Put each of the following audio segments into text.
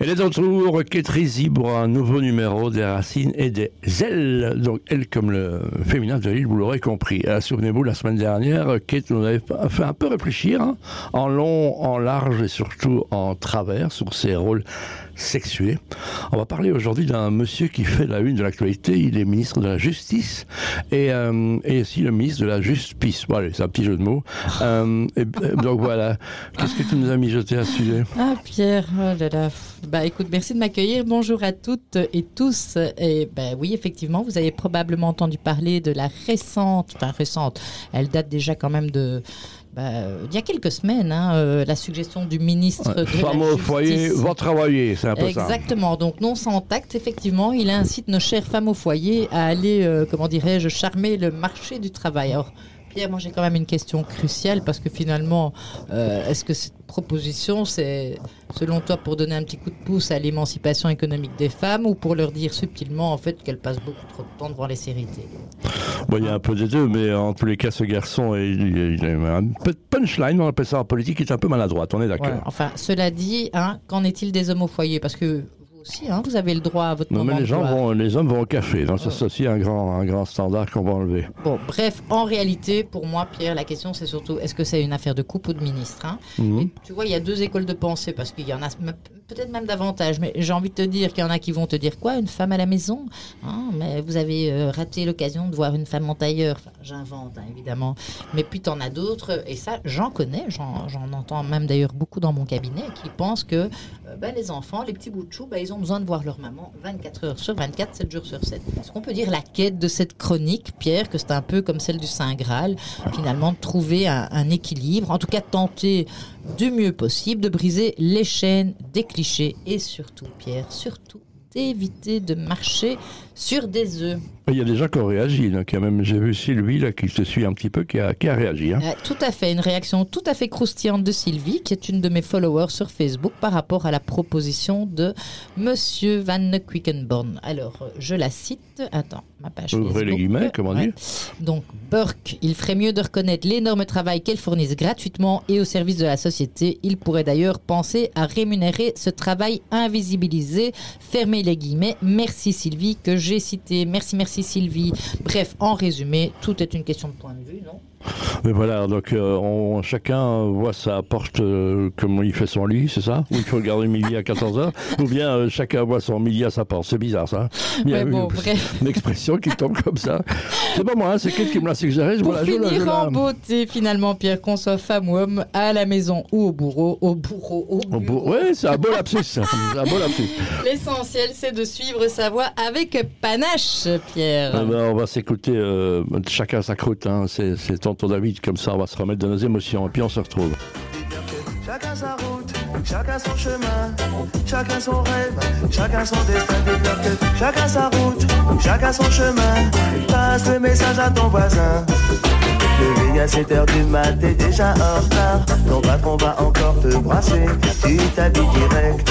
Elle est de retour, Kétri pour un nouveau numéro des racines et des ailes. Donc, elle comme le féminin de l'île, vous l'aurez compris. Euh, Souvenez-vous, la semaine dernière, Kate nous avait fait un peu réfléchir, hein, en long, en large et surtout en travers, sur ses rôles sexués. On va parler aujourd'hui d'un monsieur qui fait la une de l'actualité. Il est ministre de la Justice et, euh, et aussi le ministre de la Justice. Voilà, c'est un petit jeu de mots. Euh, et, donc voilà. Qu'est-ce que tu nous as mijoté à ce sujet? Ah, Pierre, oh là là. Bah écoute, merci de m'accueillir. Bonjour à toutes et tous. Et ben oui, effectivement, vous avez probablement entendu parler de la récente, enfin récente, elle date déjà quand même de bah, il y a quelques semaines, hein, euh, la suggestion du ministre ouais, de la au foyer, va travailler, c'est un peu ça. Exactement. Donc non sans tact, effectivement, il incite nos chères femmes au foyer à aller, euh, comment dirais-je, charmer le marché du travail. Alors, Pierre, moi j'ai quand même une question cruciale parce que finalement, euh, est-ce que cette proposition, c'est selon toi pour donner un petit coup de pouce à l'émancipation économique des femmes ou pour leur dire subtilement en fait qu'elles passent beaucoup trop de temps devant les séries télé? Bon, il y a un peu des deux, mais en tous les cas, ce garçon, il, il a un peu de punchline, on appelle ça en politique, il est un peu maladroite, on est d'accord. Enfin, cela dit, hein, qu'en est-il des hommes au foyer? Parce que aussi, hein, vous avez le droit à votre Non, moment mais les, gens vont, les hommes vont au café, donc ça c'est aussi un grand, un grand standard qu'on va enlever. Bon, bref, en réalité, pour moi, Pierre, la question c'est surtout est-ce que c'est une affaire de couple ou de ministre hein? Mhm. Et Tu vois, il y a deux écoles de pensée parce qu'il y en a peut-être même davantage, mais j'ai envie de te dire qu'il y en a qui vont te dire quoi Une femme à la maison Hein, Mais vous avez euh, raté l'occasion de voir une femme en tailleur. Enfin, j'invente, hein, évidemment. Mais puis t'en as d'autres, et ça, j'en connais, j'en entends même d'ailleurs beaucoup dans mon cabinet, qui pensent que euh, ben, les enfants, les petits bouts de ben, ils ont besoin de voir leur maman 24 heures sur 24, 7 jours sur 7. Est-ce qu'on peut dire la quête de cette chronique, Pierre, que c'est un peu comme celle du Saint Graal, finalement, de trouver un, un équilibre, en tout cas tenter du mieux possible de briser les chaînes des clichés et surtout, Pierre, surtout d'éviter de marcher sur des œufs. Il y a des gens qui ont réagi, même, j'ai vu Sylvie, là, qui se suit un petit peu, qui a, qui a réagi. Hein. Euh, tout à fait, une réaction tout à fait croustillante de Sylvie, qui est une de mes followers sur Facebook par rapport à la proposition de Monsieur Van Quickenborn. Alors, euh, je la cite. Attends, ma page Ouvrez Facebook. les guillemets, comment Ouais. dire Donc, Burke, il ferait mieux de reconnaître l'énorme travail qu'elles fournissent gratuitement et au service de la société. Il pourrait d'ailleurs penser à rémunérer ce travail invisibilisé. Fermez les guillemets. Merci Sylvie, que j'ai cité. Merci, merci Sylvie. Bref, en résumé, tout est une question de point de vue, non? Mais voilà, donc euh, on, chacun voit sa porte, euh, comment il fait son lit, c'est ça? Ou il faut garder midi à 14h Ou bien euh, chacun voit son midi à sa porte, c'est bizarre ça. hein? Il y a Ouais, bon, une- une expression qui tombe comme ça. C'est pas moi, hein, c'est quelqu'un qui me l'a suggéré. je Pour je finir la- en beauté, finalement, Pierre, qu'on soit femme ou homme, à la maison ou au bourreau, au bourreau, au Au bureau. Ouais, c'est un beau lapsus. ça. C'est de suivre sa voie avec panache, Pierre. Eh ben, on va s'écouter euh, chacun sa croûte. Hein. C'est, c'est tonton David, comme ça on va se remettre de nos émotions et puis on se retrouve. Chacun sa route, chacun son chemin, chacun son rêve, chacun son destin. Chacun sa route, chacun son chemin. Passe le message à ton voisin. Levé à 7 heures du mat, t'es déjà en retard. Ton patron va encore te brasser. Tu t'habilles direct.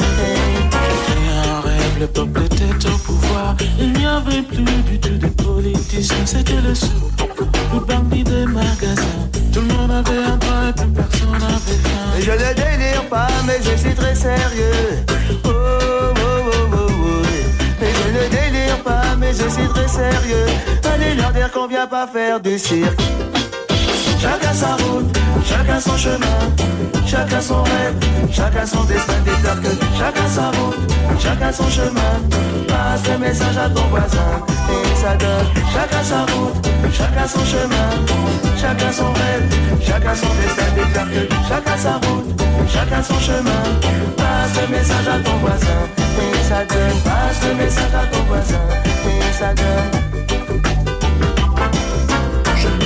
Le peuple était au pouvoir. Il n'y avait plus du tout de politiciens, c'était le sou, le bandit des magasins. Tout le monde avait un train et plus personne n'avait faim. Je ne délire pas, mais je suis très sérieux. Oh, oh, oh, oh, oh. Mais je ne délire pas, mais je suis très sérieux. Allez leur dire qu'on vient pas faire du cirque. Chacun sa route, chacun son chemin, chacun son rêve, chacun son destin. Dites-leur que chacun sa route, chacun son chemin. Passe le message à ton voisin et ça donne. Chacun sa route, chacun son chemin, chacun son rêve, chacun son destin. Dites-leur que chacun sa route, chacun son chemin. Passe le message à ton voisin et ça donne. Passe le message à ton voisin et ça donne.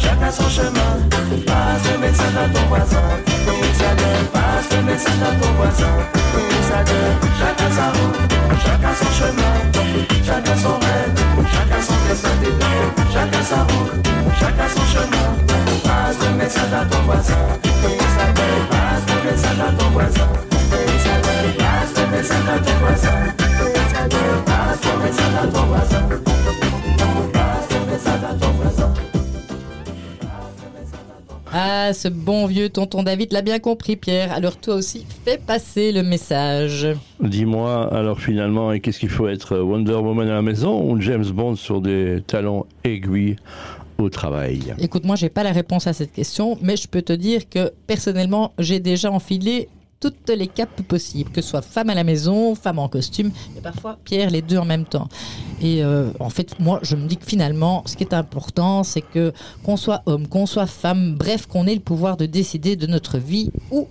chacun son chemin. Passe le message à ton voisin, donne. Passe le message à ton voisin, donne. Chacun sa route, chacun son chemin, chacun son rêve, chacun son destin. Chacun sa route, chacun son chemin. Passe le message à ton voisin, Ah, ce bon vieux tonton David l'a bien compris, Pierre. Alors toi aussi, fais passer le message. Dis-moi, alors finalement, qu'est-ce qu'il faut être Wonder Woman à la maison ou James Bond sur des talons aiguilles au travail? Écoute, moi, j'ai pas la réponse à cette question, mais je peux te dire que personnellement, j'ai déjà enfilé toutes les capes possibles, que ce soit femme à la maison, femme en costume, et parfois Pierre, les deux en même temps. Et euh, en fait, moi, je me dis que finalement, ce qui est important, c'est que qu'on soit homme, qu'on soit femme, bref, qu'on ait le pouvoir de décider de notre vie ou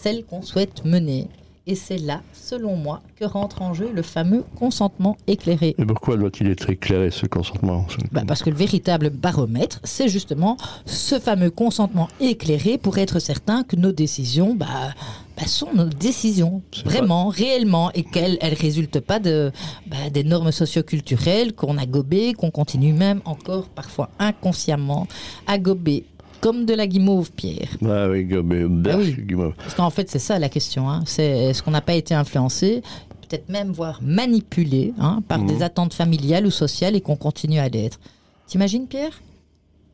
celle qu'on souhaite mener. Et c'est là, selon moi, que rentre en jeu le fameux consentement éclairé. Et pourquoi doit-il être éclairé ce consentement Bah, parce que le véritable baromètre, c'est justement ce fameux consentement éclairé pour être certain que nos décisions bah, bah, sont nos décisions, vraiment, réellement, et qu'elles ne résultent pas de, bah, des normes socioculturelles qu'on a gobées, qu'on continue même encore parfois inconsciemment à gober. Comme de la guimauve, Pierre. Ah oui, mais, Ah oui. Guimauve. Parce qu'en fait, c'est ça la question. Hein. C'est est-ce qu'on n'a pas été influencé, peut-être même voire manipulé hein, par Mhm. des attentes familiales ou sociales et qu'on continue à l'être. T'imagines, Pierre?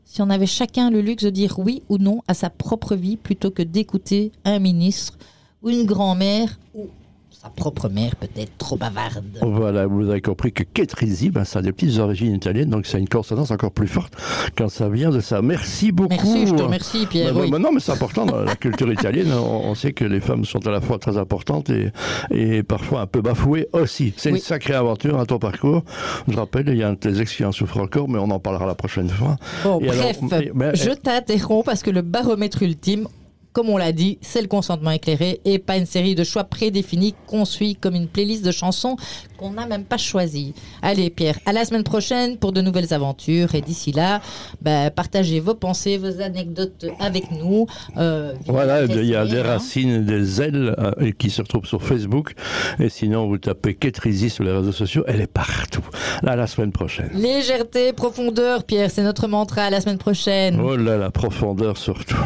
Si on avait chacun le luxe de dire oui ou non à sa propre vie plutôt que d'écouter un ministre ou une grand-mère ou sa propre mère peut-être trop bavarde. Voilà, vous avez compris que Ketrizzi, ben, ça a des petites origines italiennes, donc c'est une consonance encore plus forte quand ça vient de ça. Merci beaucoup. Merci, je te remercie, Pierre. Ben, oui. ben, non, mais c'est important dans la culture italienne. On, on sait que les femmes sont à la fois très importantes et, et parfois un peu bafouées aussi. C'est Oui. une sacrée aventure, un ton parcours. Je rappelle, il y a un de tes ex qui en souffre encore, mais on en parlera la prochaine fois. Bon, Et alors, bref, mais- mais- je t'interromps parce que le baromètre ultime, comme on l'a dit, c'est le consentement éclairé et pas une série de choix prédéfinis qu'on suit comme une playlist de chansons qu'on n'a même pas choisies. Allez Pierre, à la semaine prochaine pour de nouvelles aventures et d'ici là, bah, partagez vos pensées, vos anecdotes avec nous. Euh, Voilà, il y a hein. des racines, des ailes euh, qui se retrouvent sur Facebook. Et sinon, vous tapez Ketrizzi sur les réseaux sociaux, elle est partout. Là, la semaine prochaine. Légèreté, profondeur, Pierre, c'est notre mantra. À la semaine prochaine. Oh là, la profondeur surtout.